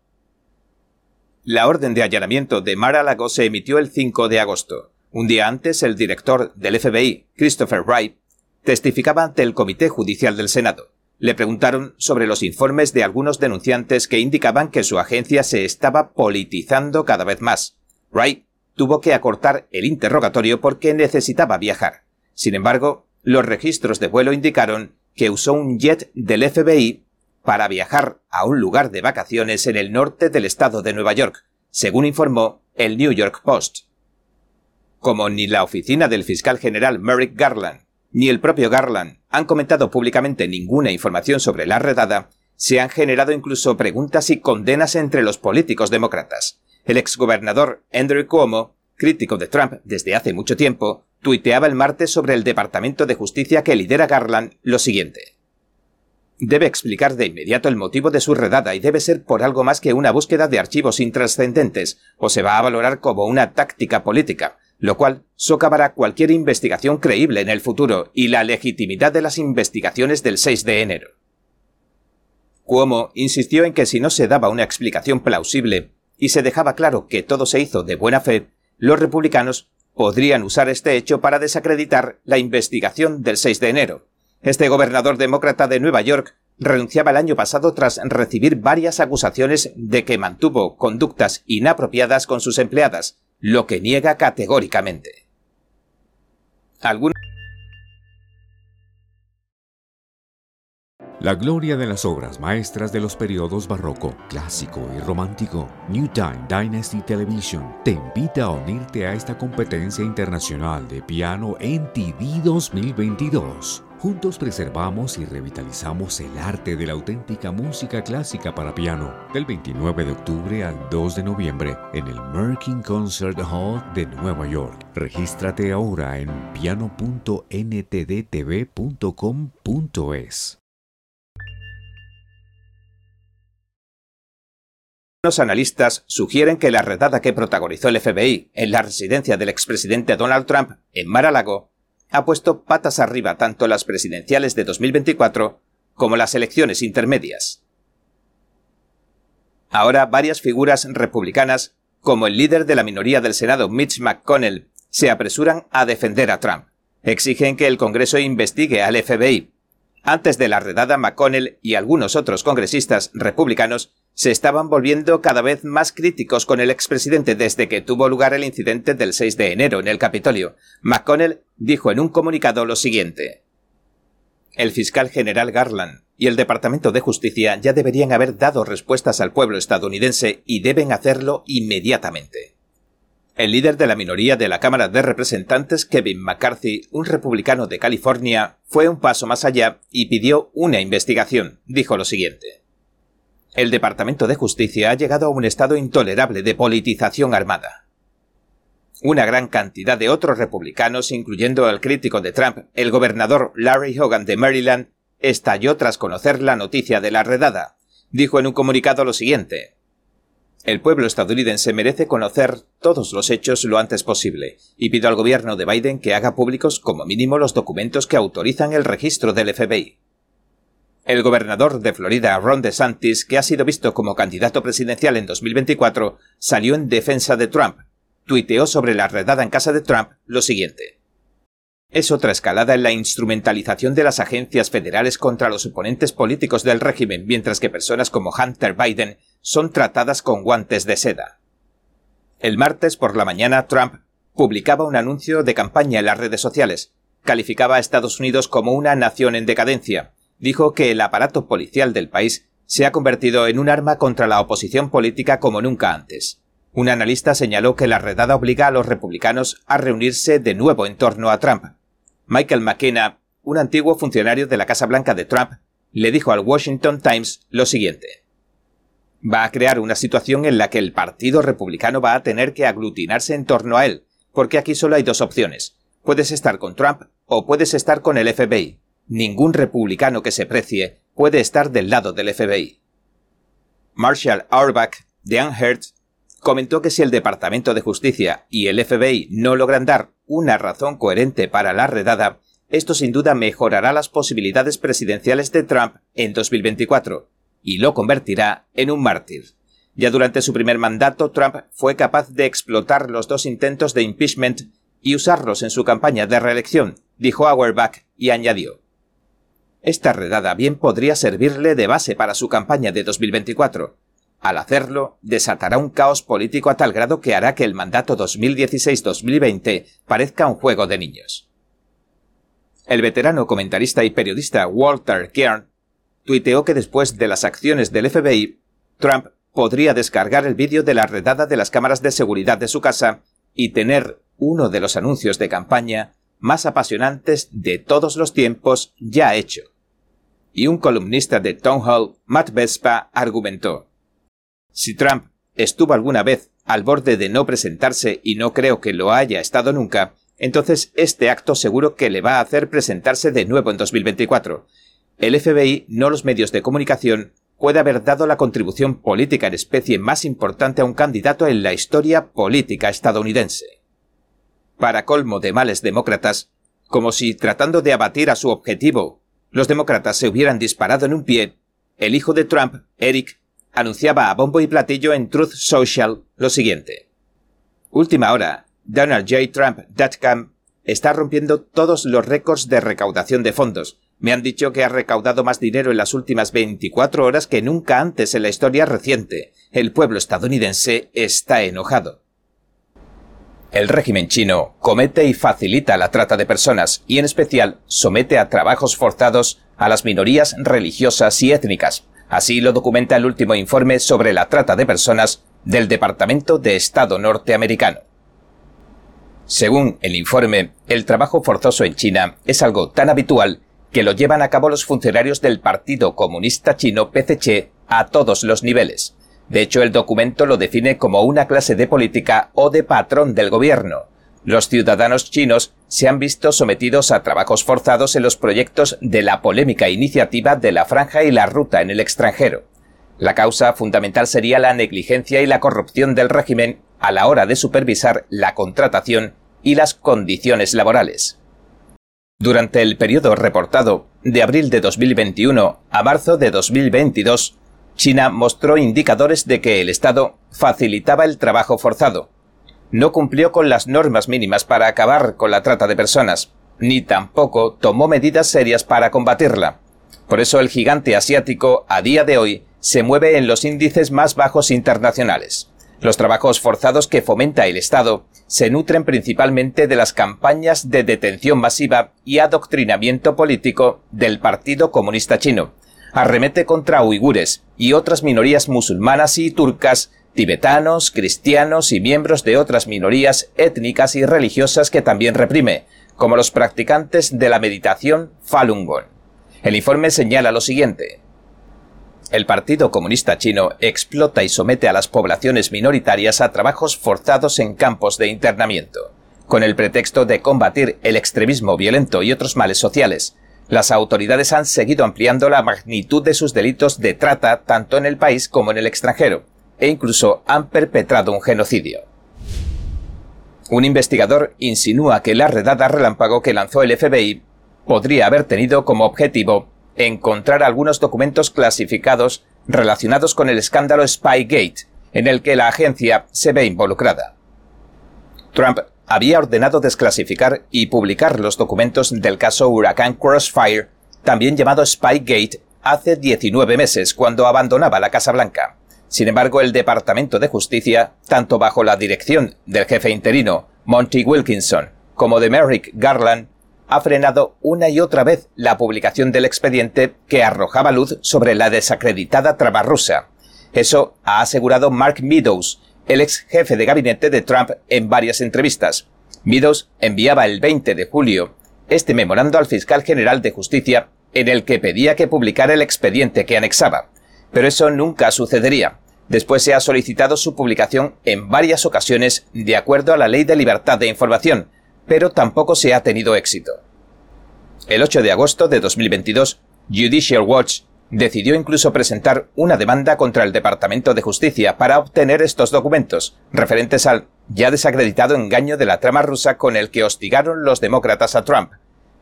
S1: La orden de allanamiento de Mar-a-Lago se emitió el 5 de agosto. Un día antes, el director del FBI, Christopher Wright, testificaba ante el Comité Judicial del Senado. Le preguntaron sobre los informes de algunos denunciantes que indicaban que su agencia se estaba politizando cada vez más. Wright tuvo que acortar el interrogatorio porque necesitaba viajar. Sin embargo, los registros de vuelo indicaron que usó un jet del FBI para viajar a un lugar de vacaciones en el norte del estado de Nueva York, según informó el New York Post. Como ni la oficina del fiscal general Merrick Garland ni el propio Garland han comentado públicamente ninguna información sobre la redada, se han generado incluso preguntas y condenas entre los políticos demócratas. El exgobernador Andrew Cuomo, crítico de Trump desde hace mucho tiempo, tuiteaba el martes sobre el Departamento de Justicia que lidera Garland lo siguiente. Debe explicar de inmediato el motivo de su redada y debe ser por algo más que una búsqueda de archivos intrascendentes, o se va a valorar como una táctica política, lo cual socavará cualquier investigación creíble en el futuro y la legitimidad de las investigaciones del 6 de enero. Cuomo insistió en que si no se daba una explicación plausible y se dejaba claro que todo se hizo de buena fe, los republicanos podrían usar este hecho para desacreditar la investigación del 6 de enero, este gobernador demócrata de Nueva York renunciaba el año pasado tras recibir varias acusaciones de que mantuvo conductas inapropiadas con sus empleadas, lo que niega categóricamente.
S3: La gloria de las obras maestras de los periodos barroco, clásico y romántico, New Time Dynasty Television te invita a unirte a esta competencia internacional de piano en TV 2022. Juntos preservamos y revitalizamos el arte de la auténtica música clásica para piano, del 29 de octubre al 2 de noviembre en el Merkin Concert Hall de Nueva York. Regístrate ahora en piano.nttv.com.es.
S1: Los analistas sugieren que la redada que protagonizó el FBI en la residencia del expresidente Donald Trump en Mar-a-Lago ha puesto patas arriba tanto las presidenciales de 2024 como las elecciones intermedias. Ahora varias figuras republicanas, como el líder de la minoría del Senado Mitch McConnell, se apresuran a defender a Trump. Exigen que el Congreso investigue al FBI. Antes de la redada, McConnell y algunos otros congresistas republicanos se estaban volviendo cada vez más críticos con el expresidente desde que tuvo lugar el incidente del 6 de enero en el Capitolio. McConnell dijo en un comunicado lo siguiente. El fiscal general Garland y el Departamento de Justicia ya deberían haber dado respuestas al pueblo estadounidense y deben hacerlo inmediatamente. El líder de la minoría de la Cámara de Representantes, Kevin McCarthy, un republicano de California, fue un paso más allá y pidió una investigación. Dijo lo siguiente. El Departamento de Justicia ha llegado a un estado intolerable de politización armada. Una gran cantidad de otros republicanos, incluyendo el crítico de Trump, el gobernador Larry Hogan de Maryland, estalló tras conocer la noticia de la redada. Dijo en un comunicado lo siguiente. El pueblo estadounidense merece conocer todos los hechos lo antes posible, y pido al gobierno de Biden que haga públicos como mínimo los documentos que autorizan el registro del FBI. El gobernador de Florida, Ron DeSantis, que ha sido visto como candidato presidencial en 2024, salió en defensa de Trump. Tuiteó sobre la redada en casa de Trump lo siguiente. Es otra escalada en la instrumentalización de las agencias federales contra los oponentes políticos del régimen, mientras que personas como Hunter Biden son tratadas con guantes de seda. El martes por la mañana, Trump publicaba un anuncio de campaña en las redes sociales. Calificaba a Estados Unidos como una nación en decadencia dijo que el aparato policial del país se ha convertido en un arma contra la oposición política como nunca antes. Un analista señaló que la redada obliga a los republicanos a reunirse de nuevo en torno a Trump. Michael McKenna, un antiguo funcionario de la Casa Blanca de Trump, le dijo al Washington Times lo siguiente. Va a crear una situación en la que el Partido Republicano va a tener que aglutinarse en torno a él, porque aquí solo hay dos opciones. Puedes estar con Trump o puedes estar con el FBI. Ningún republicano que se precie puede estar del lado del FBI. Marshall Auerbach, de Anhert, comentó que si el Departamento de Justicia y el FBI no logran dar una razón coherente para la redada, esto sin duda mejorará las posibilidades presidenciales de Trump en 2024 y lo convertirá en un mártir. Ya durante su primer mandato, Trump fue capaz de explotar los dos intentos de impeachment y usarlos en su campaña de reelección, dijo Auerbach y añadió. Esta redada bien podría servirle de base para su campaña de 2024. Al hacerlo, desatará un caos político a tal grado que hará que el mandato 2016-2020 parezca un juego de niños. El veterano comentarista y periodista Walter Kern tuiteó que después de las acciones del FBI, Trump podría descargar el vídeo de la redada de las cámaras de seguridad de su casa y tener uno de los anuncios de campaña más apasionantes de todos los tiempos ya hecho y un columnista de Town Hall, Matt Vespa, argumentó Si Trump estuvo alguna vez al borde de no presentarse y no creo que lo haya estado nunca, entonces este acto seguro que le va a hacer presentarse de nuevo en 2024. El FBI, no los medios de comunicación, puede haber dado la contribución política en especie más importante a un candidato en la historia política estadounidense. Para colmo de males demócratas, como si tratando de abatir a su objetivo los demócratas se hubieran disparado en un pie, el hijo de Trump, Eric, anunciaba a bombo y platillo en Truth Social lo siguiente. Última hora, DonaldJTrump.com está rompiendo todos los récords de recaudación de fondos. Me han dicho que ha recaudado más dinero en las últimas 24 horas que nunca antes en la historia reciente. El pueblo estadounidense está enojado. El régimen chino comete y facilita la trata de personas y en especial somete a trabajos forzados a las minorías religiosas y étnicas. Así lo documenta el último informe sobre la trata de personas del Departamento de Estado norteamericano. Según el informe, el trabajo forzoso en China es algo tan habitual que lo llevan a cabo los funcionarios del Partido Comunista Chino PCC a todos los niveles, de hecho, el documento lo define como una clase de política o de patrón del gobierno. Los ciudadanos chinos se han visto sometidos a trabajos forzados en los proyectos de la polémica iniciativa de la franja y la ruta en el extranjero. La causa fundamental sería la negligencia y la corrupción del régimen a la hora de supervisar la contratación y las condiciones laborales. Durante el periodo reportado, de abril de 2021 a marzo de 2022, China mostró indicadores de que el Estado facilitaba el trabajo forzado. No cumplió con las normas mínimas para acabar con la trata de personas, ni tampoco tomó medidas serias para combatirla. Por eso el gigante asiático, a día de hoy, se mueve en los índices más bajos internacionales. Los trabajos forzados que fomenta el Estado se nutren principalmente de las campañas de detención masiva y adoctrinamiento político del Partido Comunista Chino. Arremete contra uigures y otras minorías musulmanas y turcas, tibetanos, cristianos y miembros de otras minorías étnicas y religiosas que también reprime, como los practicantes de la meditación Falun Gong. El informe señala lo siguiente. El Partido Comunista Chino explota y somete a las poblaciones minoritarias a trabajos forzados en campos de internamiento. Con el pretexto de combatir el extremismo violento y otros males sociales, las autoridades han seguido ampliando la magnitud de sus delitos de trata tanto en el país como en el extranjero, e incluso han perpetrado un genocidio. Un investigador insinúa que la redada relámpago que lanzó el FBI podría haber tenido como objetivo encontrar algunos documentos clasificados relacionados con el escándalo Spygate, en el que la agencia se ve involucrada. Trump había ordenado desclasificar y publicar los documentos del caso Huracán Crossfire, también llamado Spygate, hace 19 meses, cuando abandonaba la Casa Blanca. Sin embargo, el Departamento de Justicia, tanto bajo la dirección del jefe interino Monty Wilkinson como de Merrick Garland, ha frenado una y otra vez la publicación del expediente que arrojaba luz sobre la desacreditada trama rusa. Eso ha asegurado Mark Meadows, el ex jefe de gabinete de Trump, en varias entrevistas. Meadows enviaba el 20 de julio este memorando al fiscal general de justicia en el que pedía que publicara el expediente que anexaba. Pero eso nunca sucedería. Después se ha solicitado su publicación en varias ocasiones de acuerdo a la Ley de Libertad de Información, pero tampoco se ha tenido éxito. El 8 de agosto de 2022, Judicial Watch decidió incluso presentar una demanda contra el Departamento de Justicia para obtener estos documentos, referentes al ya desacreditado engaño de la trama rusa con el que hostigaron los demócratas a Trump.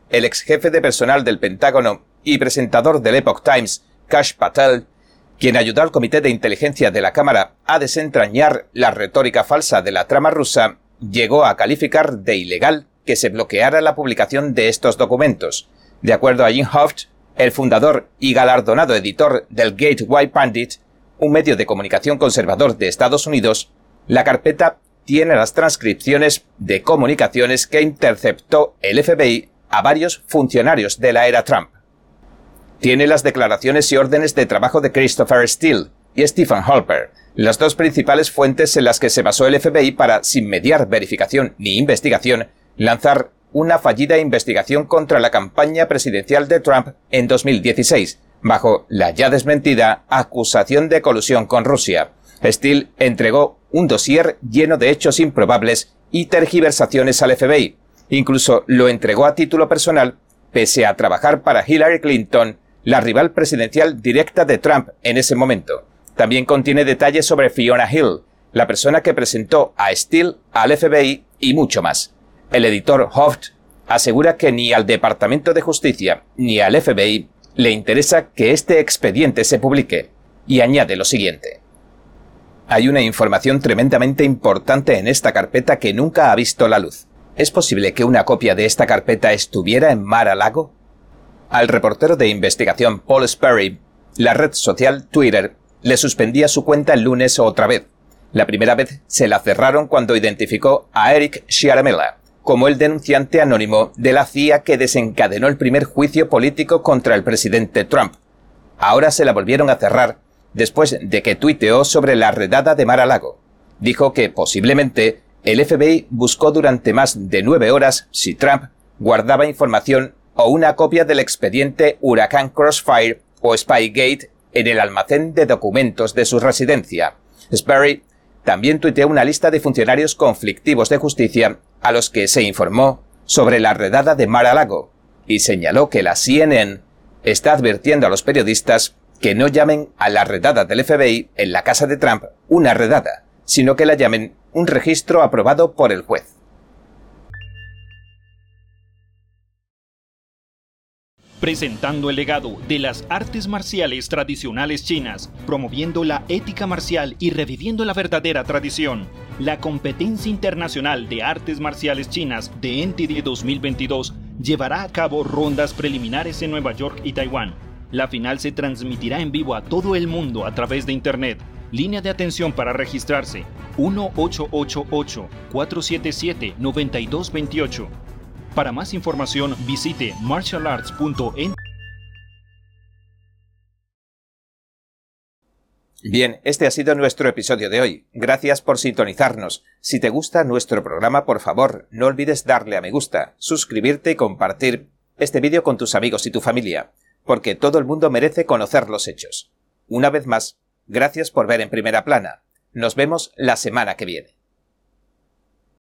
S1: El ex jefe de personal del Pentágono y presentador del Epoch Times, Kash Patel, quien ayudó al Comité de Inteligencia de la Cámara a desentrañar la retórica falsa de la trama rusa, llegó a calificar de ilegal que se bloqueara la publicación de estos documentos. De acuerdo a Jim Hoft, el fundador y galardonado editor del Gateway Pandit, un medio de comunicación conservador de Estados Unidos, la carpeta tiene las transcripciones de comunicaciones que interceptó el FBI a varios funcionarios de la era Trump. Tiene las declaraciones y órdenes de trabajo de Christopher Steele y Stephen Holper, las dos principales fuentes en las que se basó el FBI para, sin mediar verificación ni investigación, lanzar una fallida investigación contra la campaña presidencial de Trump en 2016, bajo la ya desmentida acusación de colusión con Rusia. Steele entregó un dossier lleno de hechos improbables y tergiversaciones al FBI. Incluso lo entregó a título personal, pese a trabajar para Hillary Clinton, la rival presidencial directa de Trump en ese momento. También contiene detalles sobre Fiona Hill, la persona que presentó a Steele al FBI y mucho más. El editor Hoft asegura que ni al Departamento de Justicia ni al FBI le interesa que este expediente se publique, y añade lo siguiente. Hay una información tremendamente importante en esta carpeta que nunca ha visto la luz. ¿Es posible que una copia de esta carpeta estuviera en Mar-a-Lago? Al reportero de investigación Paul Sperry, la red social Twitter le suspendía su cuenta el lunes otra vez. La primera vez se la cerraron cuando identificó a Eric Sciaramella como el denunciante anónimo de la CIA que desencadenó el primer juicio político contra el presidente Trump. Ahora se la volvieron a cerrar después de que tuiteó sobre la redada de Mar-a-Lago. Dijo que posiblemente el FBI buscó durante más de nueve horas si Trump guardaba información o una copia del expediente Huracán Crossfire o Spygate en el almacén de documentos de su residencia. Sperry también tuiteó una lista de funcionarios conflictivos de justicia a los que se informó sobre la redada de Mar-a-Lago y señaló que la CNN está advirtiendo a los periodistas que no llamen a la redada del FBI en la casa de Trump una redada, sino que la llamen un registro aprobado por el juez.
S4: Presentando el legado de las artes marciales tradicionales chinas, promoviendo la ética marcial y reviviendo la verdadera tradición. La competencia internacional de artes marciales chinas de Entity 2022 llevará a cabo rondas preliminares en Nueva York y Taiwán. La final se transmitirá en vivo a todo el mundo a través de Internet. Línea de atención para registrarse 1888-477-9228. Para más información visite martialarts.en.
S1: Bien, este ha sido nuestro episodio de hoy. Gracias por sintonizarnos. Si te gusta nuestro programa, por favor, no olvides darle a me gusta, suscribirte y compartir este vídeo con tus amigos y tu familia, porque todo el mundo merece conocer los hechos. Una vez más, gracias por ver en primera plana. Nos vemos la semana que viene.